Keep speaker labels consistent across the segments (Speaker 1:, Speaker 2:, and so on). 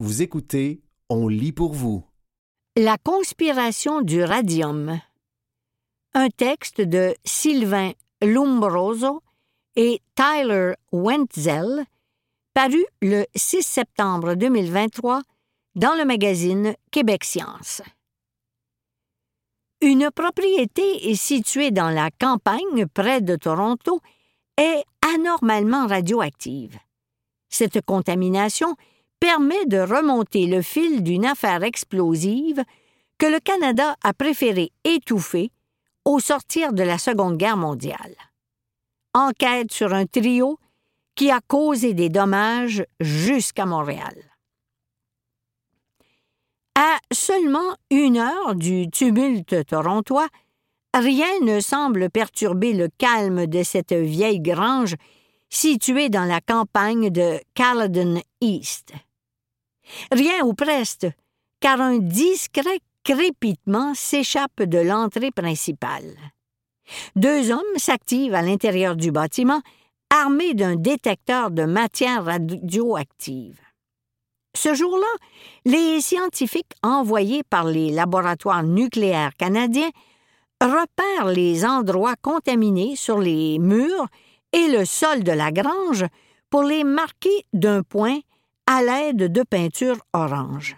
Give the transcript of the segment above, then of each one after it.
Speaker 1: Vous écoutez On lit pour vous.
Speaker 2: La conspiration du radium. Un texte de Sylvain Lombroso et Tyler Wentzel, paru le 6 septembre 2023 dans le magazine Québec Science. Une propriété située dans la campagne près de Toronto est anormalement radioactive. Cette contamination permet de remonter le fil d'une affaire explosive que le Canada a préféré étouffer au sortir de la Seconde Guerre mondiale. Enquête sur un trio qui a causé des dommages jusqu'à Montréal. À seulement une heure du tumulte torontois, rien ne semble perturber le calme de cette vieille grange située dans la campagne de Caledon East. Rien ou presque, car un discret crépitement s'échappe de l'entrée principale. Deux hommes s'activent à l'intérieur du bâtiment, armés d'un détecteur de matière radioactive. Ce jour-là, les scientifiques envoyés par les laboratoires nucléaires canadiens repèrent les endroits contaminés sur les murs et le sol de la grange pour les marquer d'un point à l'aide de peinture orange.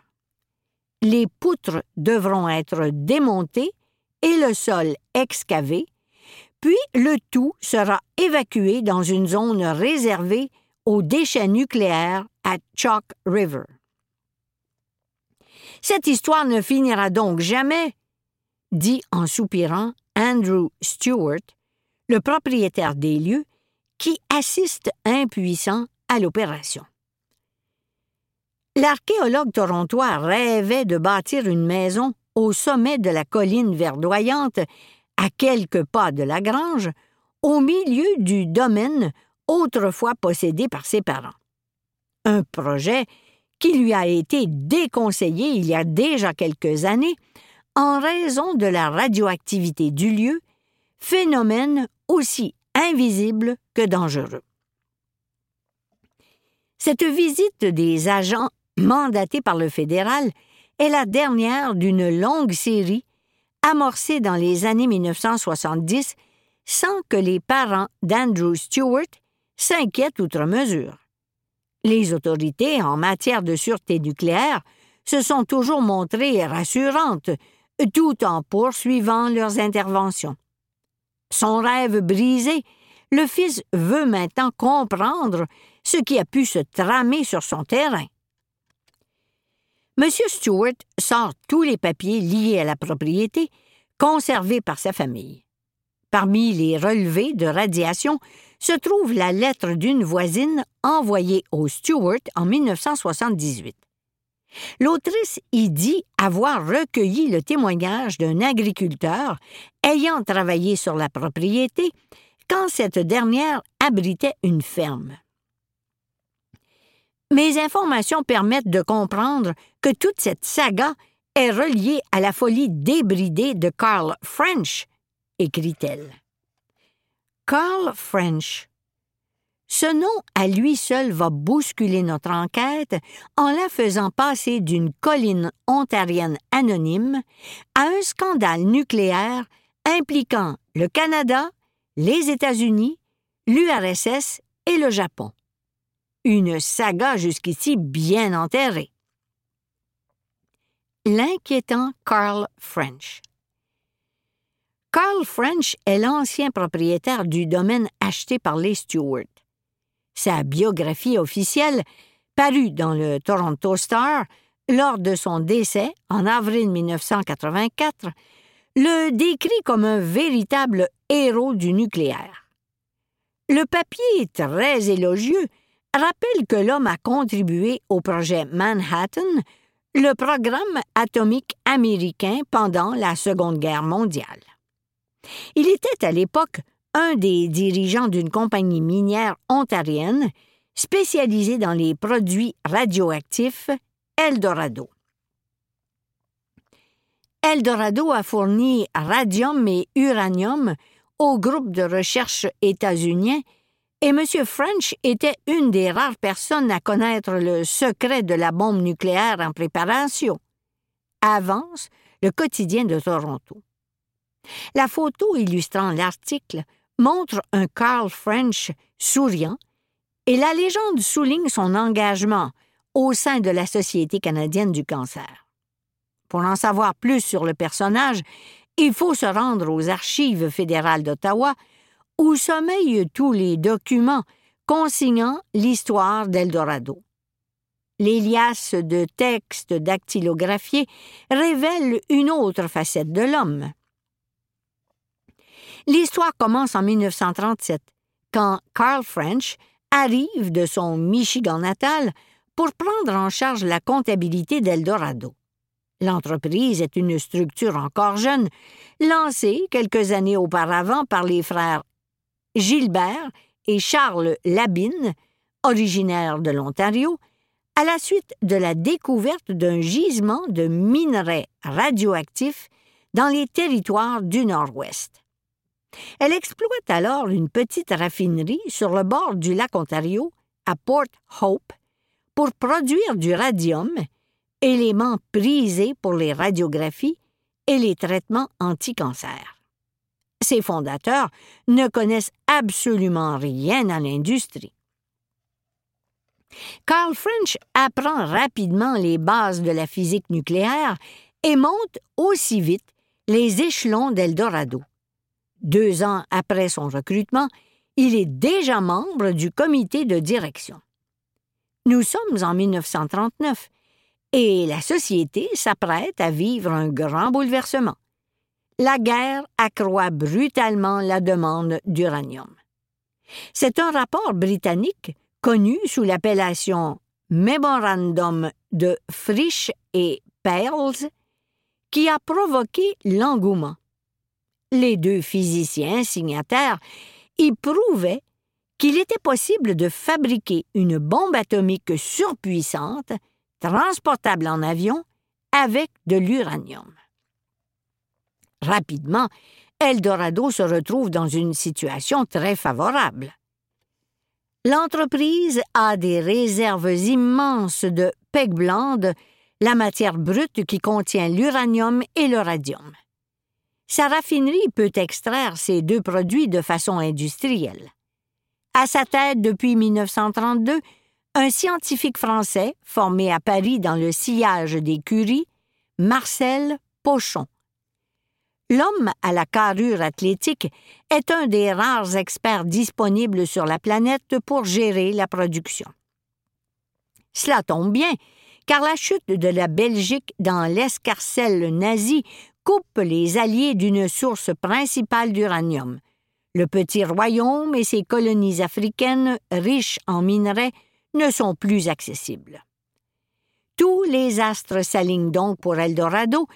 Speaker 2: Les poutres devront être démontées et le sol excavé, puis le tout sera évacué dans une zone réservée aux déchets nucléaires à Chalk River. Cette histoire ne finira donc jamais, dit en soupirant Andrew Stewart, le propriétaire des lieux, qui assiste impuissant à l'opération. L'archéologue torontois rêvait de bâtir une maison au sommet de la colline verdoyante, à quelques pas de la grange, au milieu du domaine autrefois possédé par ses parents. Un projet qui lui a été déconseillé il y a déjà quelques années en raison de la radioactivité du lieu, phénomène aussi invisible que dangereux. Cette visite des agents mandatée par le fédéral, est la dernière d'une longue série amorcée dans les années 1970 sans que les parents d'Andrew Stewart s'inquiètent outre mesure. Les autorités en matière de sûreté nucléaire se sont toujours montrées rassurantes, tout en poursuivant leurs interventions. Son rêve brisé, le fils veut maintenant comprendre ce qui a pu se tramer sur son terrain. M. Stewart sort tous les papiers liés à la propriété conservés par sa famille. Parmi les relevés de radiation se trouve la lettre d'une voisine envoyée au Stewart en 1978. L'autrice y dit avoir recueilli le témoignage d'un agriculteur ayant travaillé sur la propriété quand cette dernière abritait une ferme. Mes informations permettent de comprendre que toute cette saga est reliée à la folie débridée de Carl French, écrit-elle. Carl French. Ce nom à lui seul va bousculer notre enquête en la faisant passer d'une colline ontarienne anonyme à un scandale nucléaire impliquant le Canada, les États-Unis, l'URSS et le Japon. Une saga jusqu'ici bien enterrée. L'inquiétant Carl French. Carl French est l'ancien propriétaire du domaine acheté par les Stewart. Sa biographie officielle, parue dans le Toronto Star lors de son décès en avril 1984, le décrit comme un véritable héros du nucléaire. Le papier est très élogieux rappelle que l'homme a contribué au projet Manhattan, le programme atomique américain pendant la Seconde Guerre mondiale. Il était à l'époque un des dirigeants d'une compagnie minière ontarienne spécialisée dans les produits radioactifs Eldorado. Eldorado a fourni radium et uranium au groupe de recherche états-unien et M. French était une des rares personnes à connaître le secret de la bombe nucléaire en préparation. Avance le quotidien de Toronto. La photo illustrant l'article montre un Carl French souriant et la légende souligne son engagement au sein de la Société canadienne du cancer. Pour en savoir plus sur le personnage, il faut se rendre aux archives fédérales d'Ottawa où sommeillent tous les documents consignant l'histoire d'Eldorado. Les liasses de textes dactylographiés révèlent une autre facette de l'homme. L'histoire commence en 1937, quand Carl French arrive de son Michigan natal pour prendre en charge la comptabilité d'Eldorado. L'entreprise est une structure encore jeune, lancée quelques années auparavant par les frères Gilbert et Charles Labine, originaires de l'Ontario, à la suite de la découverte d'un gisement de minerais radioactifs dans les territoires du Nord-Ouest. Elle exploite alors une petite raffinerie sur le bord du lac Ontario, à Port Hope, pour produire du radium, élément prisé pour les radiographies et les traitements anti-cancer. Ses fondateurs ne connaissent absolument rien à l'industrie. Carl French apprend rapidement les bases de la physique nucléaire et monte aussi vite les échelons d'Eldorado. Deux ans après son recrutement, il est déjà membre du comité de direction. Nous sommes en 1939 et la société s'apprête à vivre un grand bouleversement la guerre accroît brutalement la demande d'uranium. C'est un rapport britannique connu sous l'appellation Memorandum de Frisch et Pearls qui a provoqué l'engouement. Les deux physiciens signataires y prouvaient qu'il était possible de fabriquer une bombe atomique surpuissante, transportable en avion, avec de l'uranium. Rapidement, Eldorado se retrouve dans une situation très favorable. L'entreprise a des réserves immenses de pegblende, la matière brute qui contient l'uranium et le radium. Sa raffinerie peut extraire ces deux produits de façon industrielle. À sa tête depuis 1932, un scientifique français formé à Paris dans le sillage des Curies, Marcel Pochon. L'homme à la carrure athlétique est un des rares experts disponibles sur la planète pour gérer la production. Cela tombe bien, car la chute de la Belgique dans l'escarcelle nazie coupe les alliés d'une source principale d'uranium. Le petit royaume et ses colonies africaines, riches en minerais, ne sont plus accessibles. Tous les astres s'alignent donc pour Eldorado,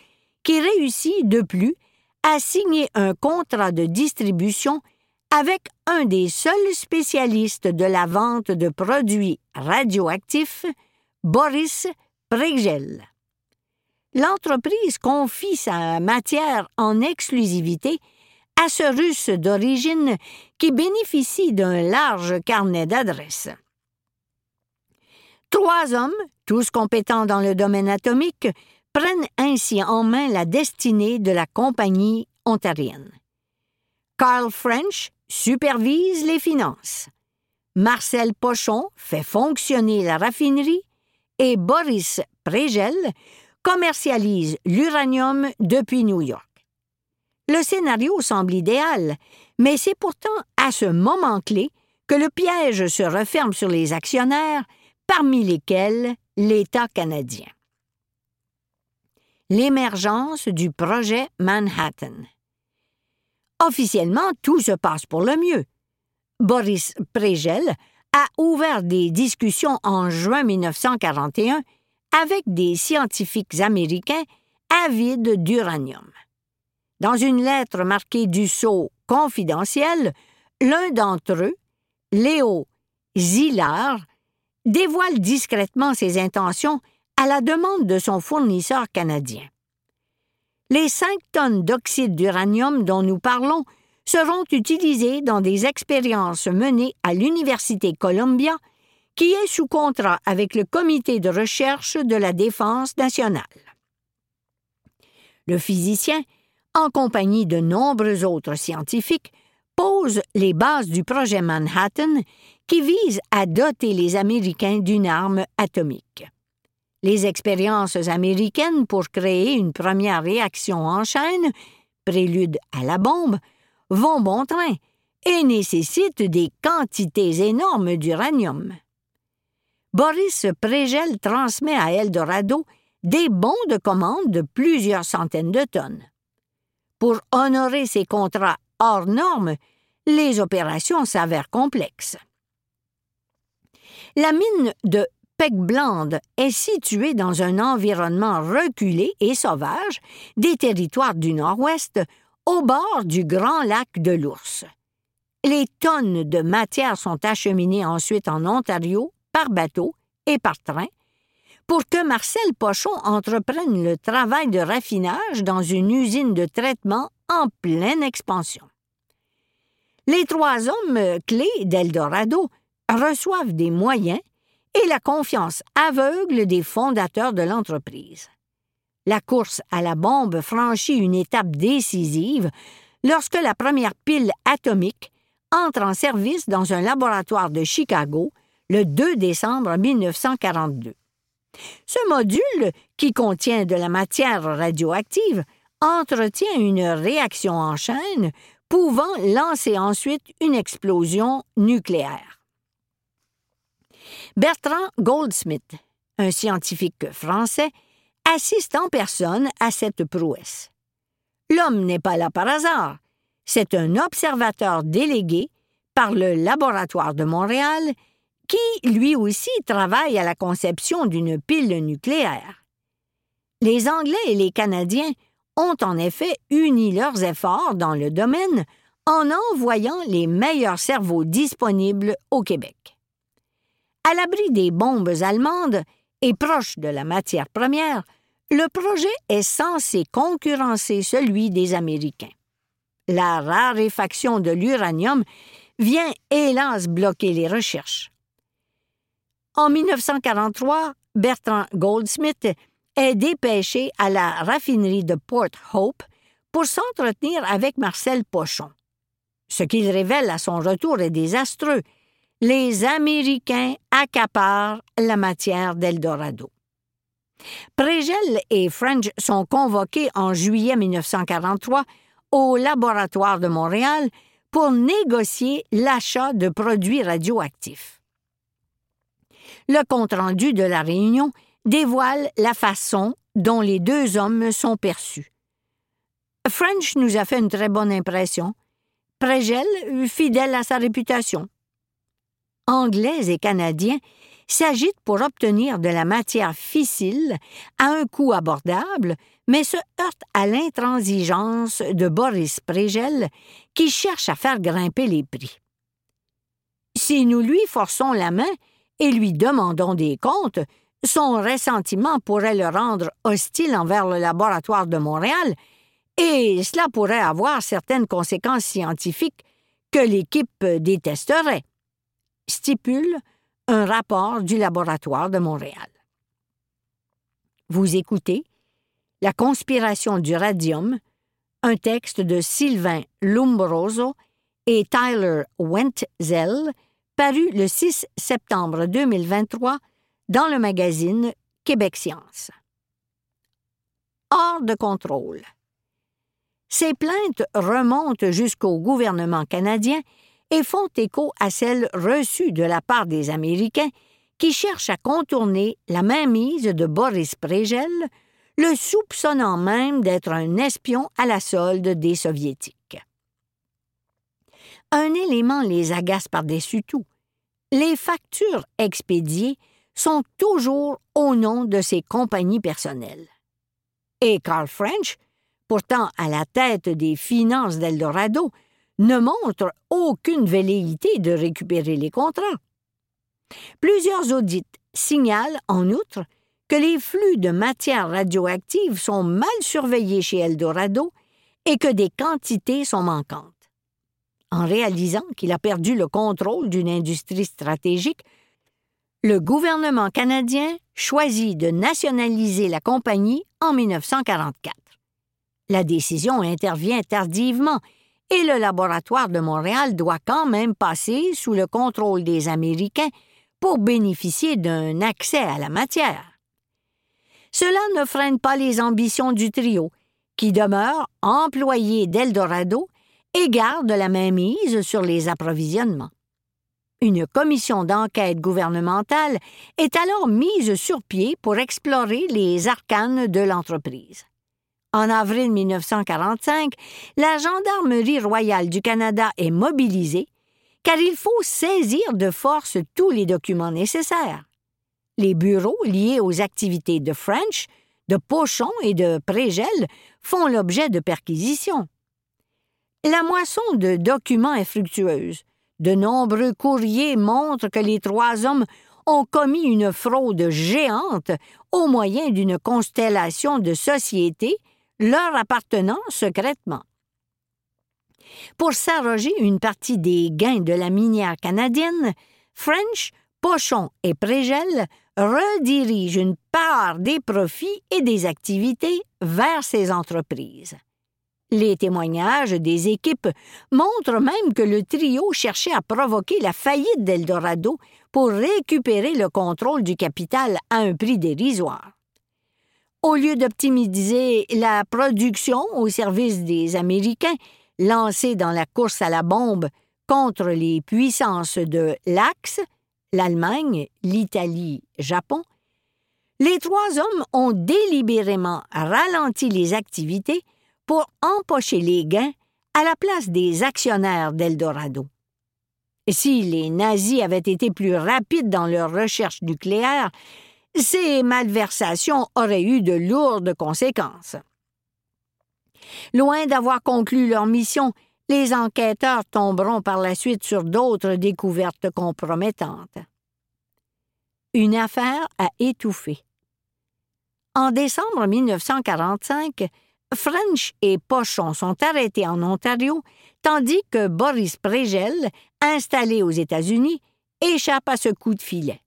Speaker 2: qui réussit de plus a signé un contrat de distribution avec un des seuls spécialistes de la vente de produits radioactifs, Boris Pregel. L'entreprise confie sa matière en exclusivité à ce Russe d'origine qui bénéficie d'un large carnet d'adresses. Trois hommes, tous compétents dans le domaine atomique, prennent ainsi en main la destinée de la compagnie ontarienne. Carl French supervise les finances. Marcel Pochon fait fonctionner la raffinerie et Boris Prégel commercialise l'uranium depuis New York. Le scénario semble idéal, mais c'est pourtant à ce moment clé que le piège se referme sur les actionnaires, parmi lesquels l'État canadien l'émergence du projet Manhattan. Officiellement, tout se passe pour le mieux. Boris Prégel a ouvert des discussions en juin 1941 avec des scientifiques américains avides d'uranium. Dans une lettre marquée du sceau confidentiel, l'un d'entre eux, Léo Zillard, dévoile discrètement ses intentions à la demande de son fournisseur canadien. Les cinq tonnes d'oxyde d'uranium dont nous parlons seront utilisés dans des expériences menées à l'Université Columbia, qui est sous contrat avec le Comité de recherche de la défense nationale. Le physicien, en compagnie de nombreux autres scientifiques, pose les bases du projet Manhattan qui vise à doter les Américains d'une arme atomique. Les expériences américaines pour créer une première réaction en chaîne, prélude à la bombe, vont bon train et nécessitent des quantités énormes d'uranium. Boris Prégel transmet à Eldorado des bons de commande de plusieurs centaines de tonnes. Pour honorer ces contrats hors normes, les opérations s'avèrent complexes. La mine de Peckblande est située dans un environnement reculé et sauvage des territoires du Nord-Ouest, au bord du grand lac de l'Ours. Les tonnes de matière sont acheminées ensuite en Ontario par bateau et par train pour que Marcel Pochon entreprenne le travail de raffinage dans une usine de traitement en pleine expansion. Les trois hommes clés d'Eldorado reçoivent des moyens et la confiance aveugle des fondateurs de l'entreprise. La course à la bombe franchit une étape décisive lorsque la première pile atomique entre en service dans un laboratoire de Chicago le 2 décembre 1942. Ce module, qui contient de la matière radioactive, entretient une réaction en chaîne pouvant lancer ensuite une explosion nucléaire. Bertrand Goldsmith, un scientifique français, assiste en personne à cette prouesse. L'homme n'est pas là par hasard, c'est un observateur délégué par le Laboratoire de Montréal qui, lui aussi, travaille à la conception d'une pile nucléaire. Les Anglais et les Canadiens ont en effet uni leurs efforts dans le domaine en envoyant les meilleurs cerveaux disponibles au Québec. À l'abri des bombes allemandes et proche de la matière première, le projet est censé concurrencer celui des Américains. La raréfaction de l'uranium vient hélas bloquer les recherches. En 1943, Bertrand Goldsmith est dépêché à la raffinerie de Port Hope pour s'entretenir avec Marcel Pochon. Ce qu'il révèle à son retour est désastreux. Les Américains accaparent la matière d'Eldorado. Prégel et French sont convoqués en juillet 1943 au laboratoire de Montréal pour négocier l'achat de produits radioactifs. Le compte-rendu de la réunion dévoile la façon dont les deux hommes sont perçus. French nous a fait une très bonne impression. Prégel, fidèle à sa réputation. Anglais et Canadiens s'agitent pour obtenir de la matière fissile à un coût abordable, mais se heurtent à l'intransigeance de Boris Prégel, qui cherche à faire grimper les prix. Si nous lui forçons la main et lui demandons des comptes, son ressentiment pourrait le rendre hostile envers le laboratoire de Montréal, et cela pourrait avoir certaines conséquences scientifiques que l'équipe détesterait. Stipule un rapport du laboratoire de Montréal. Vous écoutez La conspiration du radium, un texte de Sylvain Lumbroso et Tyler Wentzel, paru le 6 septembre 2023 dans le magazine Québec Science. Hors de contrôle. Ces plaintes remontent jusqu'au gouvernement canadien et font écho à celles reçues de la part des Américains qui cherchent à contourner la mainmise de Boris Prégel, le soupçonnant même d'être un espion à la solde des Soviétiques. Un élément les agace par-dessus tout. Les factures expédiées sont toujours au nom de ses compagnies personnelles. Et Carl French, pourtant à la tête des finances d'Eldorado, ne montre aucune velléité de récupérer les contrats. Plusieurs audits signalent, en outre, que les flux de matière radioactive sont mal surveillés chez Eldorado et que des quantités sont manquantes. en réalisant qu'il a perdu le contrôle d'une industrie stratégique, le gouvernement canadien choisit de nationaliser la compagnie en 1944. La décision intervient tardivement et le laboratoire de Montréal doit quand même passer sous le contrôle des Américains pour bénéficier d'un accès à la matière. Cela ne freine pas les ambitions du trio, qui demeure employé d'Eldorado et garde la mainmise sur les approvisionnements. Une commission d'enquête gouvernementale est alors mise sur pied pour explorer les arcanes de l'entreprise. En avril 1945, la Gendarmerie royale du Canada est mobilisée car il faut saisir de force tous les documents nécessaires. Les bureaux liés aux activités de French, de Pochon et de Prégel font l'objet de perquisitions. La moisson de documents est fructueuse. De nombreux courriers montrent que les trois hommes ont commis une fraude géante au moyen d'une constellation de sociétés leur appartenant secrètement. Pour s'arroger une partie des gains de la minière canadienne, French, Pochon et Prégel redirigent une part des profits et des activités vers ces entreprises. Les témoignages des équipes montrent même que le trio cherchait à provoquer la faillite d'Eldorado pour récupérer le contrôle du capital à un prix dérisoire. Au lieu d'optimiser la production au service des Américains, lancés dans la course à la bombe contre les puissances de l'Axe, l'Allemagne, l'Italie, Japon, les trois hommes ont délibérément ralenti les activités pour empocher les gains à la place des actionnaires d'Eldorado. Si les nazis avaient été plus rapides dans leur recherche nucléaire, ces malversations auraient eu de lourdes conséquences. Loin d'avoir conclu leur mission, les enquêteurs tomberont par la suite sur d'autres découvertes compromettantes. Une affaire a étouffé. En décembre 1945, French et Pochon sont arrêtés en Ontario, tandis que Boris Prégel, installé aux États-Unis, échappe à ce coup de filet.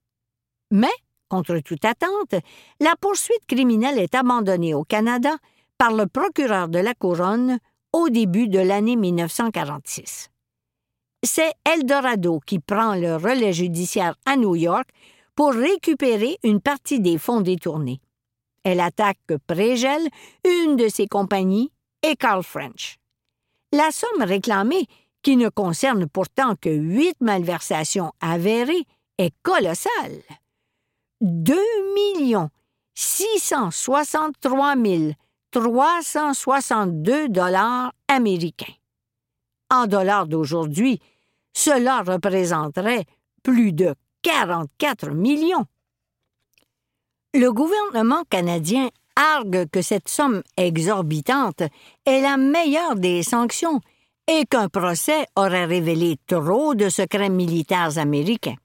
Speaker 2: Mais Contre toute attente, la poursuite criminelle est abandonnée au Canada par le procureur de la Couronne au début de l'année 1946. C'est Eldorado qui prend le relais judiciaire à New York pour récupérer une partie des fonds détournés. Elle attaque Prégel, une de ses compagnies, et Carl French. La somme réclamée, qui ne concerne pourtant que huit malversations avérées, est colossale. 2 663 362 dollars américains. En dollars d'aujourd'hui, cela représenterait plus de 44 millions. Le gouvernement canadien argue que cette somme exorbitante est la meilleure des sanctions et qu'un procès aurait révélé trop de secrets militaires américains.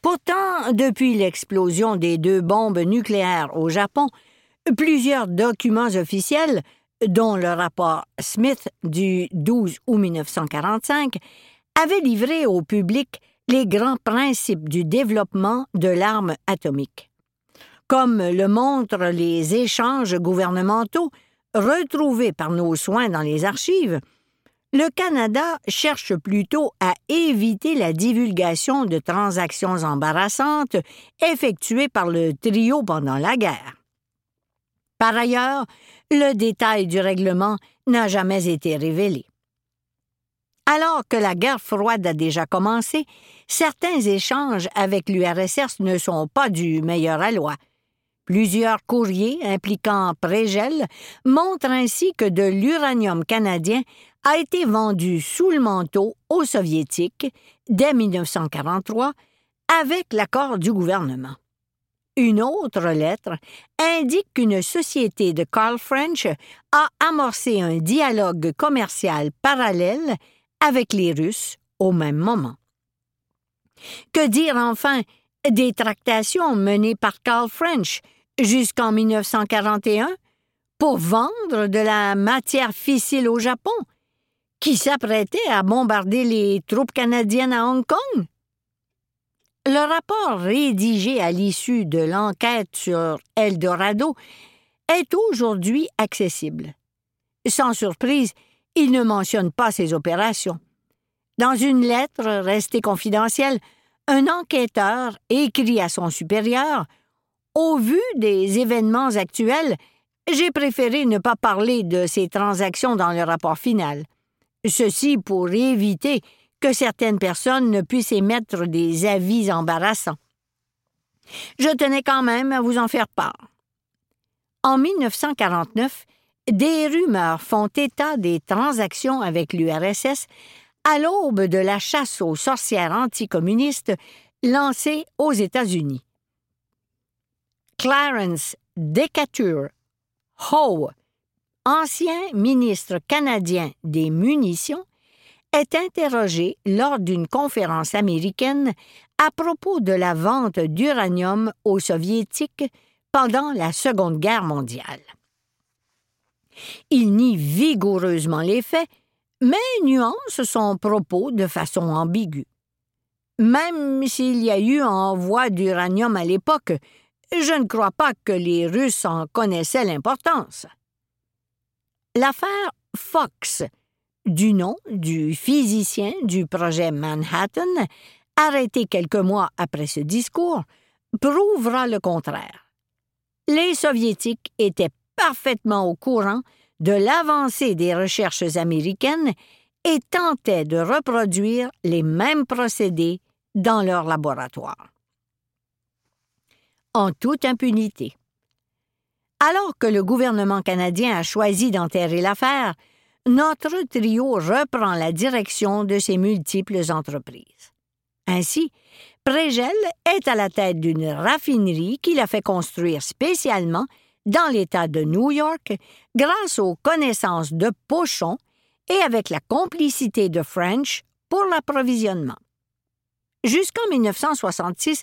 Speaker 2: Pourtant, depuis l'explosion des deux bombes nucléaires au Japon, plusieurs documents officiels, dont le rapport Smith du 12 août 1945, avaient livré au public les grands principes du développement de l'arme atomique. Comme le montrent les échanges gouvernementaux retrouvés par nos soins dans les archives, le Canada cherche plutôt à éviter la divulgation de transactions embarrassantes effectuées par le trio pendant la guerre. Par ailleurs, le détail du règlement n'a jamais été révélé. Alors que la guerre froide a déjà commencé, certains échanges avec l'URSS ne sont pas du meilleur aloi. Plusieurs courriers impliquant Prégel montrent ainsi que de l'uranium canadien a été vendu sous le manteau aux Soviétiques dès 1943 avec l'accord du gouvernement. Une autre lettre indique qu'une société de Carl French a amorcé un dialogue commercial parallèle avec les Russes au même moment. Que dire enfin des tractations menées par Carl French jusqu'en 1941 pour vendre de la matière fissile au Japon? Qui s'apprêtait à bombarder les troupes canadiennes à Hong Kong? Le rapport rédigé à l'issue de l'enquête sur Eldorado est aujourd'hui accessible. Sans surprise, il ne mentionne pas ces opérations. Dans une lettre restée confidentielle, un enquêteur écrit à son supérieur Au vu des événements actuels, j'ai préféré ne pas parler de ces transactions dans le rapport final. Ceci pour éviter que certaines personnes ne puissent émettre des avis embarrassants. Je tenais quand même à vous en faire part. En 1949, des rumeurs font état des transactions avec l'URSS à l'aube de la chasse aux sorcières anticommunistes lancée aux États-Unis. Clarence Decatur Howe, ancien ministre canadien des munitions, est interrogé lors d'une conférence américaine à propos de la vente d'uranium aux Soviétiques pendant la Seconde Guerre mondiale. Il nie vigoureusement les faits, mais nuance son propos de façon ambiguë. Même s'il y a eu envoi d'uranium à l'époque, je ne crois pas que les Russes en connaissaient l'importance. L'affaire Fox du nom du physicien du projet Manhattan, arrêté quelques mois après ce discours, prouvera le contraire. Les Soviétiques étaient parfaitement au courant de l'avancée des recherches américaines et tentaient de reproduire les mêmes procédés dans leur laboratoire. En toute impunité. Alors que le gouvernement canadien a choisi d'enterrer l'affaire, notre trio reprend la direction de ses multiples entreprises. Ainsi, Prégel est à la tête d'une raffinerie qu'il a fait construire spécialement dans l'État de New York grâce aux connaissances de Pochon et avec la complicité de French pour l'approvisionnement. Jusqu'en 1966,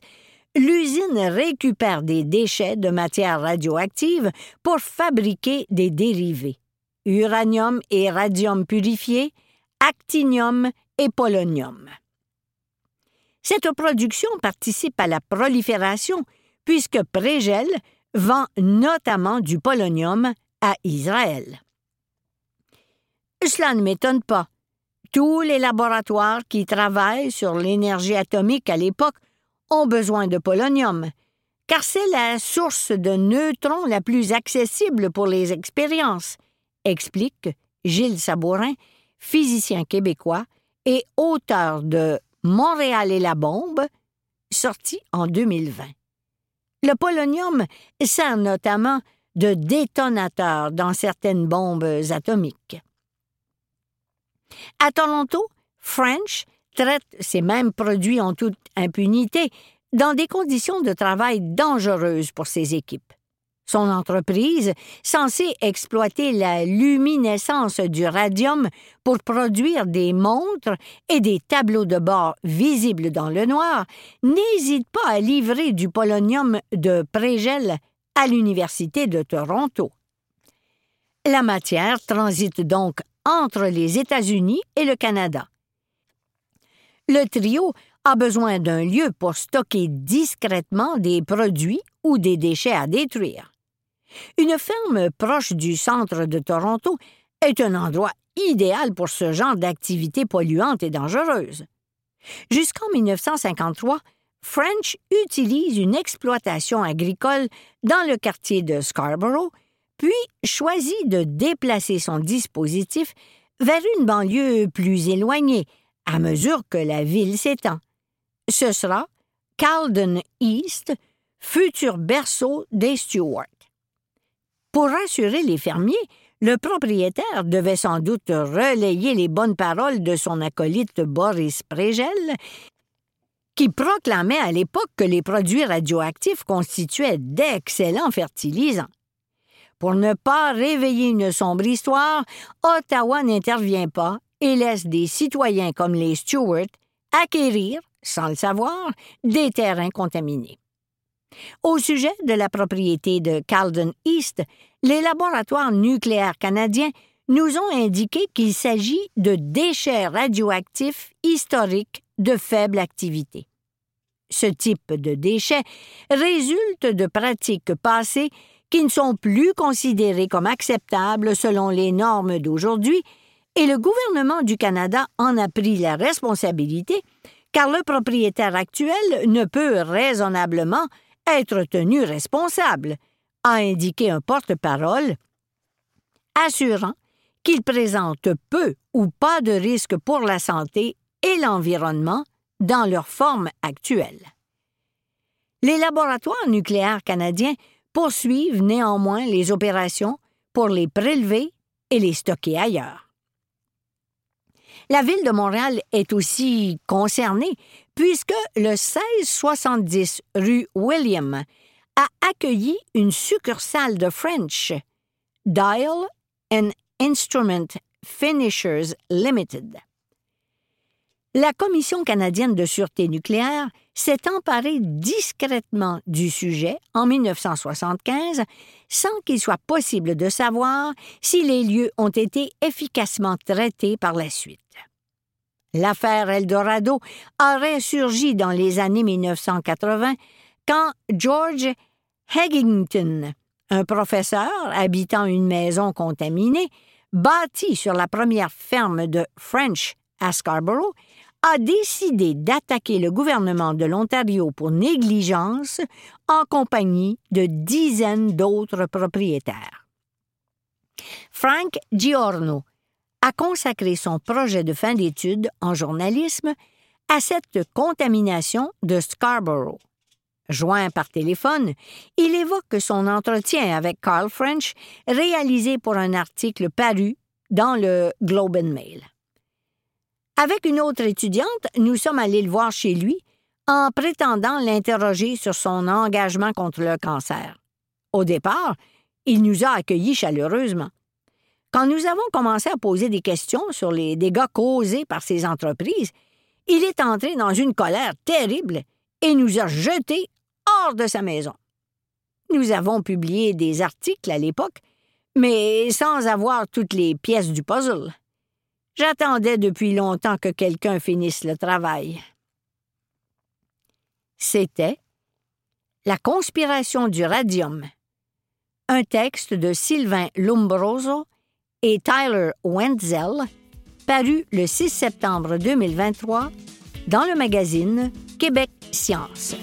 Speaker 2: l'usine récupère des déchets de matières radioactives pour fabriquer des dérivés uranium et radium purifié, actinium et polonium. Cette production participe à la prolifération puisque Prégel vend notamment du polonium à Israël. Cela ne m'étonne pas. Tous les laboratoires qui travaillent sur l'énergie atomique à l'époque ont besoin de polonium, car c'est la source de neutrons la plus accessible pour les expériences, explique Gilles Sabourin, physicien québécois et auteur de Montréal et la bombe, sorti en 2020. Le polonium sert notamment de détonateur dans certaines bombes atomiques. À Toronto, French traite ces mêmes produits en toute impunité dans des conditions de travail dangereuses pour ses équipes. Son entreprise, censée exploiter la luminescence du radium pour produire des montres et des tableaux de bord visibles dans le noir, n'hésite pas à livrer du polonium de prégel à l'Université de Toronto. La matière transite donc entre les États-Unis et le Canada. Le trio a besoin d'un lieu pour stocker discrètement des produits ou des déchets à détruire. Une ferme proche du centre de Toronto est un endroit idéal pour ce genre d'activité polluante et dangereuse. Jusqu'en 1953, French utilise une exploitation agricole dans le quartier de Scarborough, puis choisit de déplacer son dispositif vers une banlieue plus éloignée à mesure que la ville s'étend. Ce sera Calden East, futur berceau des Stuarts. Pour rassurer les fermiers, le propriétaire devait sans doute relayer les bonnes paroles de son acolyte Boris Prégel, qui proclamait à l'époque que les produits radioactifs constituaient d'excellents fertilisants. Pour ne pas réveiller une sombre histoire, Ottawa n'intervient pas et laisse des citoyens comme les Stuarts acquérir, sans le savoir, des terrains contaminés. Au sujet de la propriété de Calden East, les laboratoires nucléaires canadiens nous ont indiqué qu'il s'agit de déchets radioactifs historiques de faible activité. Ce type de déchets résulte de pratiques passées qui ne sont plus considérées comme acceptables selon les normes d'aujourd'hui, et le gouvernement du Canada en a pris la responsabilité, car le propriétaire actuel ne peut raisonnablement être tenu responsable, a indiqué un porte-parole, assurant qu'il présente peu ou pas de risque pour la santé et l'environnement dans leur forme actuelle. Les laboratoires nucléaires canadiens poursuivent néanmoins les opérations pour les prélever et les stocker ailleurs. La ville de Montréal est aussi concernée puisque le 1670 rue William a accueilli une succursale de French, Dial and Instrument Finishers Limited. La Commission canadienne de sûreté nucléaire s'est emparée discrètement du sujet en 1975 sans qu'il soit possible de savoir si les lieux ont été efficacement traités par la suite. L'affaire Eldorado aurait surgi dans les années 1980 quand George Heggington, un professeur habitant une maison contaminée, bâtie sur la première ferme de French à Scarborough, a décidé d'attaquer le gouvernement de l'Ontario pour négligence en compagnie de dizaines d'autres propriétaires. Frank Giorno a consacré son projet de fin d'études en journalisme à cette contamination de Scarborough. Joint par téléphone, il évoque son entretien avec Carl French réalisé pour un article paru dans le Globe and Mail. Avec une autre étudiante, nous sommes allés le voir chez lui en prétendant l'interroger sur son engagement contre le cancer. Au départ, il nous a accueillis chaleureusement. Quand nous avons commencé à poser des questions sur les dégâts causés par ces entreprises, il est entré dans une colère terrible et nous a jetés hors de sa maison. Nous avons publié des articles à l'époque, mais sans avoir toutes les pièces du puzzle. J'attendais depuis longtemps que quelqu'un finisse le travail. C'était La conspiration du radium, un texte de Sylvain Lombroso et Tyler Wenzel, paru le 6 septembre 2023 dans le magazine Québec Science.